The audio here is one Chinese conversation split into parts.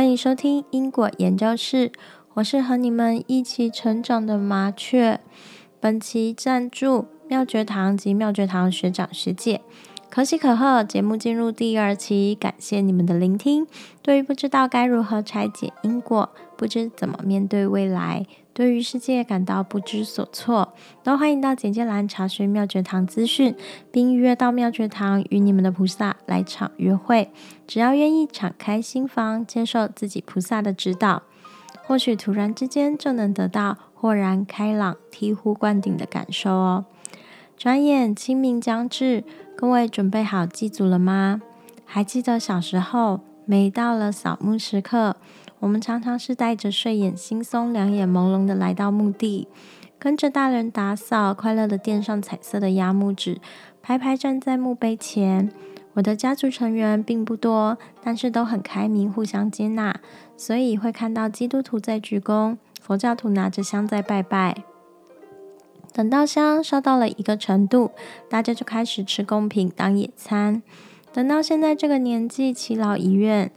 欢迎收听因果研究室，我是和你们一起成长的麻雀。本期赞助妙觉堂及妙觉堂学长学姐。可喜可贺，节目进入第二期，感谢你们的聆听。对于不知道该如何拆解因果，不知怎么面对未来，对于世界感到不知所措，都欢迎到简介栏查询妙觉堂资讯，并预约到妙觉堂与你们的菩萨来场约会。只要愿意敞开心房，接受自己菩萨的指导，或许突然之间就能得到豁然开朗、醍醐灌顶的感受哦。转眼清明将至。各位准备好祭祖了吗？还记得小时候，每到了扫墓时刻，我们常常是带着睡眼惺忪、两眼朦胧的来到墓地，跟着大人打扫，快乐的垫上彩色的压木纸，排排站在墓碑前。我的家族成员并不多，但是都很开明，互相接纳，所以会看到基督徒在鞠躬，佛教徒拿着香在拜拜。等到香烧到了一个程度，大家就开始吃贡品当野餐。等到现在这个年纪，耆老遗愿，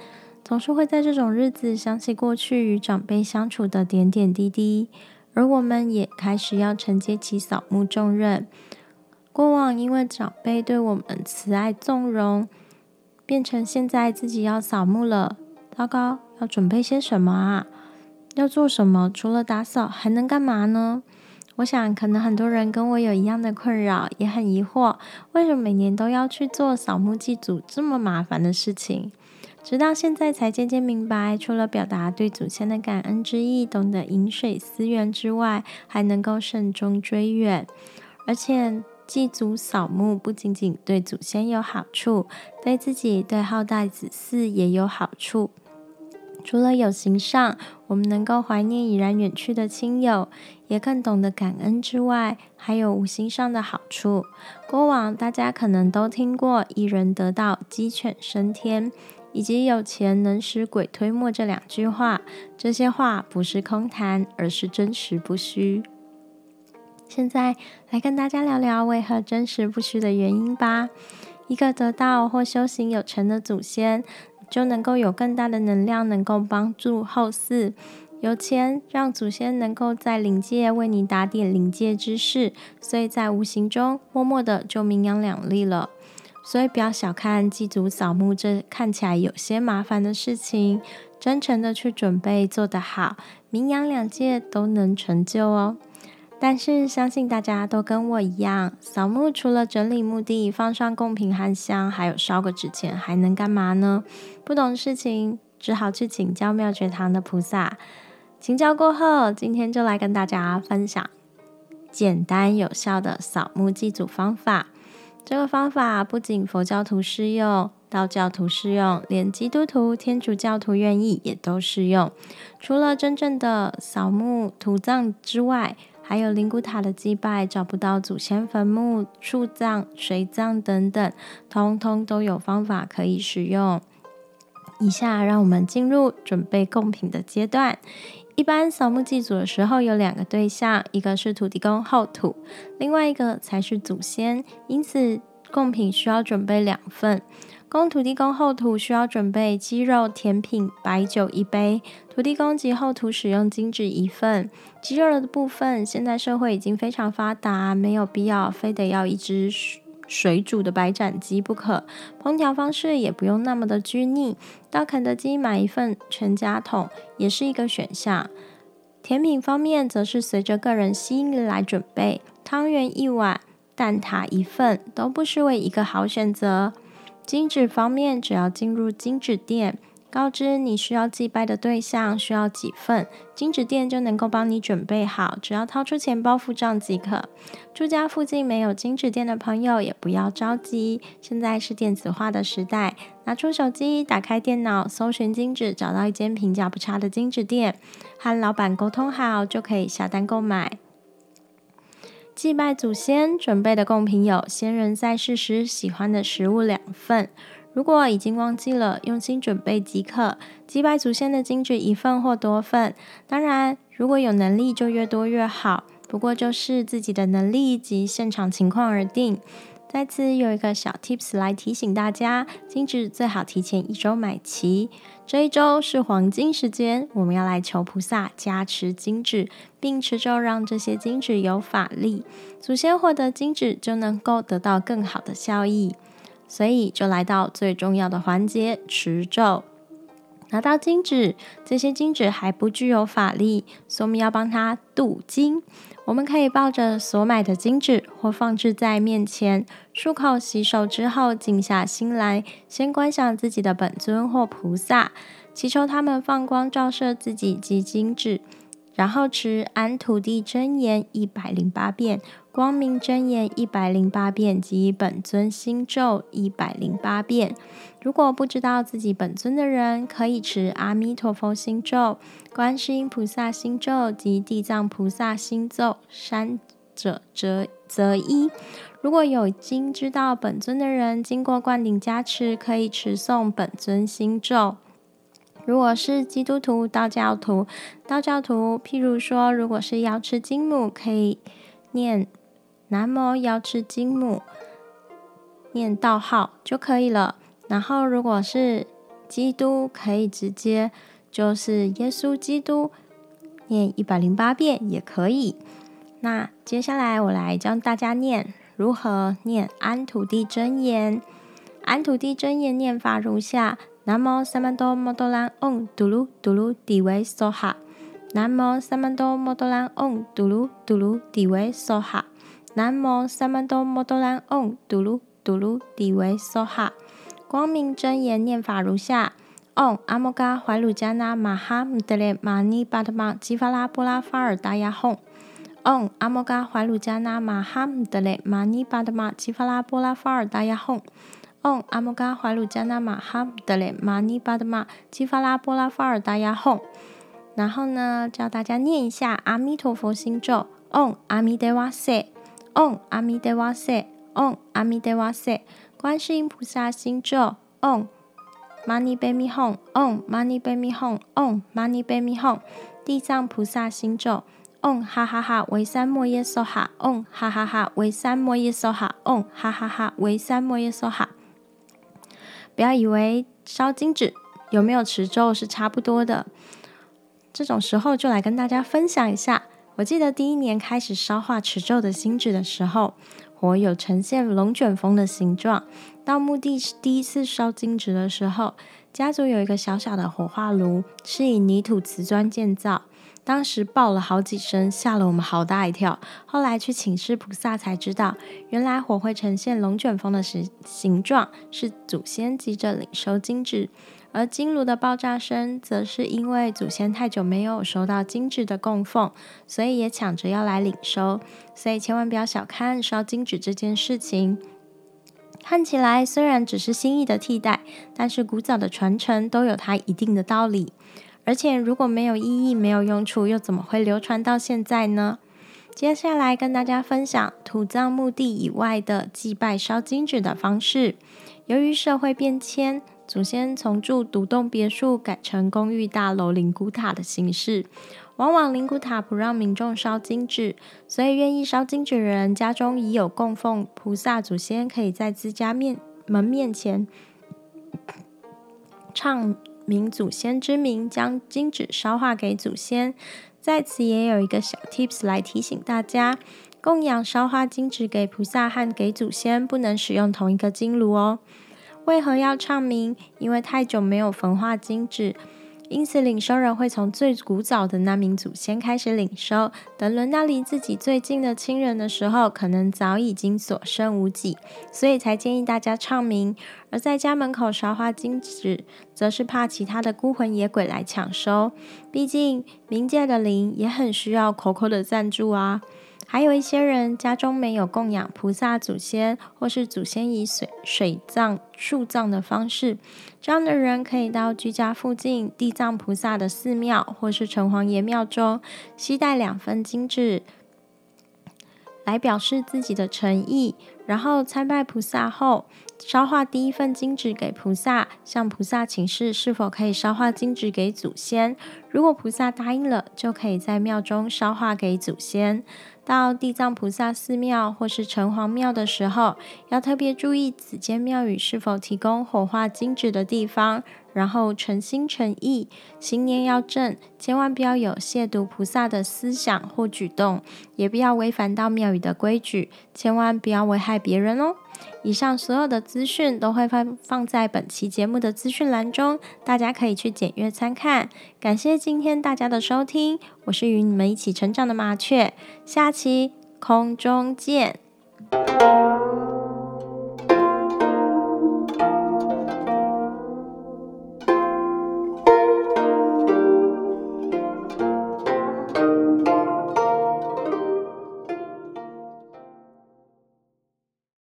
总是会在这种日子想起过去与长辈相处的点点滴滴，而我们也开始要承接起扫墓重任。过往因为长辈对我们慈爱纵容，变成现在自己要扫墓了。糟糕，要准备些什么啊？要做什么？除了打扫，还能干嘛呢？我想，可能很多人跟我有一样的困扰，也很疑惑，为什么每年都要去做扫墓祭祖这么麻烦的事情？直到现在才渐渐明白，除了表达对祖先的感恩之意，懂得饮水思源之外，还能够慎终追远。而且，祭祖扫墓不仅仅对祖先有好处，对自己、对后代子嗣也有好处。除了有形上，我们能够怀念已然远去的亲友，也更懂得感恩之外，还有无形上的好处。过往大家可能都听过“一人得道，鸡犬升天”，以及“有钱能使鬼推磨”这两句话。这些话不是空谈，而是真实不虚。现在来跟大家聊聊为何真实不虚的原因吧。一个得道或修行有成的祖先。就能够有更大的能量，能够帮助后世。有钱让祖先能够在灵界为你打点灵界之事，所以在无形中默默的就名扬两利了。所以不要小看祭祖扫墓这看起来有些麻烦的事情，真诚的去准备，做得好，名扬两界都能成就哦。但是相信大家都跟我一样，扫墓除了整理墓地、放上贡品和香，还有烧个纸钱，还能干嘛呢？不懂事情，只好去请教妙觉堂的菩萨。请教过后，今天就来跟大家分享简单有效的扫墓祭祖方法。这个方法不仅佛教徒适用，道教徒适用，连基督徒、天主教徒愿意也都适用。除了真正的扫墓土葬之外，还有灵骨塔的祭拜，找不到祖先坟墓、树葬、水葬等等，通通都有方法可以使用。以下让我们进入准备贡品的阶段。一般扫墓祭祖的时候，有两个对象，一个是土地公后土，另外一个才是祖先。因此，贡品需要准备两份。供土地公后土需要准备鸡肉、甜品、白酒一杯；土地公及后土使用金纸一份。鸡肉的部分，现在社会已经非常发达，没有必要非得要一只水煮的白斩鸡不可。烹调方式也不用那么的拘泥，到肯德基买一份全家桶也是一个选项。甜品方面，则是随着个人心意来准备，汤圆一碗、蛋挞一份，都不失为一个好选择。金纸方面，只要进入金纸店，告知你需要祭拜的对象需要几份，金纸店就能够帮你准备好，只要掏出钱包付账即可。住家附近没有金纸店的朋友也不要着急，现在是电子化的时代，拿出手机，打开电脑，搜寻金纸，找到一间评价不差的金纸店，和老板沟通好，就可以下单购买。祭拜祖先准备的贡品有：先人在世时喜欢的食物两份。如果已经忘记了，用心准备即可。祭拜祖先的金纸一份或多份。当然，如果有能力就越多越好。不过就是自己的能力及现场情况而定。在此有一个小 tips 来提醒大家，金纸最好提前一周买齐。这一周是黄金时间，我们要来求菩萨加持金纸，并持咒让这些金纸有法力，祖先获得金纸就能够得到更好的效益。所以就来到最重要的环节——持咒。拿到金纸，这些金纸还不具有法力，所以我们要帮它镀金。我们可以抱着所买的金纸，或放置在面前，漱口洗手之后，静下心来，先观想自己的本尊或菩萨，祈求他们放光照射自己及金纸。然后持安土地真言一百零八遍，光明真言一百零八遍及本尊心咒一百零八遍。如果不知道自己本尊的人，可以持阿弥陀佛心咒、观世音菩萨心咒及地藏菩萨心咒，三者则则一。如果有经知道本尊的人，经过灌顶加持，可以持诵本尊心咒。如果是基督徒、道教徒、道教徒，譬如说，如果是瑶池金母，可以念南无瑶池金母，念道号就可以了。然后，如果是基督，可以直接就是耶稣基督，念一百零八遍也可以。那接下来我来教大家念如何念安土地真言。安土地真言念法如下。南无萨曼多摩多兰嗡嘟噜嘟噜地维梭哈。南无萨曼多摩多兰嗡嘟噜嘟噜地维梭哈。南无萨曼多摩多兰嗡嘟噜嘟噜地维梭哈。光明真言念法如下：嗡阿摩嘎怀鲁迦那玛哈姆德列玛尼巴特玛吉法拉波拉法尔达雅吽。嗡阿摩嘎怀鲁迦那玛哈姆德列玛尼巴特玛吉法拉波拉法尔达雅吽。嗡阿摩嘎怀鲁迦那玛哈德雷玛尼巴德玛基法拉波拉法尔达雅吽。然后呢，教大家念一下阿弥陀佛心咒：嗡阿弥德瓦塞，嗡阿弥德瓦塞，嗡阿弥德瓦塞。观世音菩萨心咒：嗡玛尼贝咪吽，嗡玛尼贝咪吽，嗡玛尼贝咪吽。地藏菩萨心咒：嗡哈哈哈维三摩耶娑哈，嗡哈哈哈维三摩耶娑哈，嗡哈哈哈维三摩耶娑哈。不要以为烧金纸有没有持咒是差不多的，这种时候就来跟大家分享一下。我记得第一年开始烧化持咒的金纸的时候，火有呈现龙卷风的形状。到墓地第一次烧金纸的时候，家族有一个小小的火化炉，是以泥土瓷砖建造。当时爆了好几声，吓了我们好大一跳。后来去请示菩萨，才知道原来火会呈现龙卷风的形形状，是祖先急着领收金纸；而金炉的爆炸声，则是因为祖先太久没有收到金纸的供奉，所以也抢着要来领收。所以千万不要小看烧金纸这件事情。看起来虽然只是心意的替代，但是古早的传承都有它一定的道理。而且如果没有意义、没有用处，又怎么会流传到现在呢？接下来跟大家分享土葬墓地以外的祭拜烧金纸的方式。由于社会变迁，祖先从住独栋别墅改成公寓大楼、灵骨塔的形式。往往灵骨塔不让民众烧金纸，所以愿意烧金纸的人家中已有供奉菩萨祖先，可以在自家面门面前唱。明祖先之名，将金纸烧化给祖先。在此也有一个小 tips 来提醒大家：供养烧化金纸给菩萨和给祖先，不能使用同一个金炉哦。为何要唱名？因为太久没有焚化金纸。因此，领收人会从最古早的那名祖先开始领收。等轮到离自己最近的亲人的时候，可能早已经所剩无几，所以才建议大家唱名。而在家门口烧花金纸，则是怕其他的孤魂野鬼来抢收。毕竟冥界的灵也很需要口口的赞助啊。还有一些人家中没有供养菩萨祖先，或是祖先以水水葬、树葬的方式，这样的人可以到居家附近地藏菩萨的寺庙，或是城隍爷庙中，携带两份金纸，来表示自己的诚意。然后参拜菩萨后，烧化第一份金纸给菩萨，向菩萨请示是否可以烧化金纸给祖先。如果菩萨答应了，就可以在庙中烧化给祖先。到地藏菩萨寺庙或是城隍庙的时候，要特别注意此间庙宇是否提供火化金纸的地方，然后诚心诚意，心念要正，千万不要有亵渎菩萨的思想或举动，也不要违反到庙宇的规矩，千万不要危害别人哦。以上所有的资讯都会放放在本期节目的资讯栏中，大家可以去检阅参看。感谢今天大家的收听，我是与你们一起成长的麻雀，下期空中见。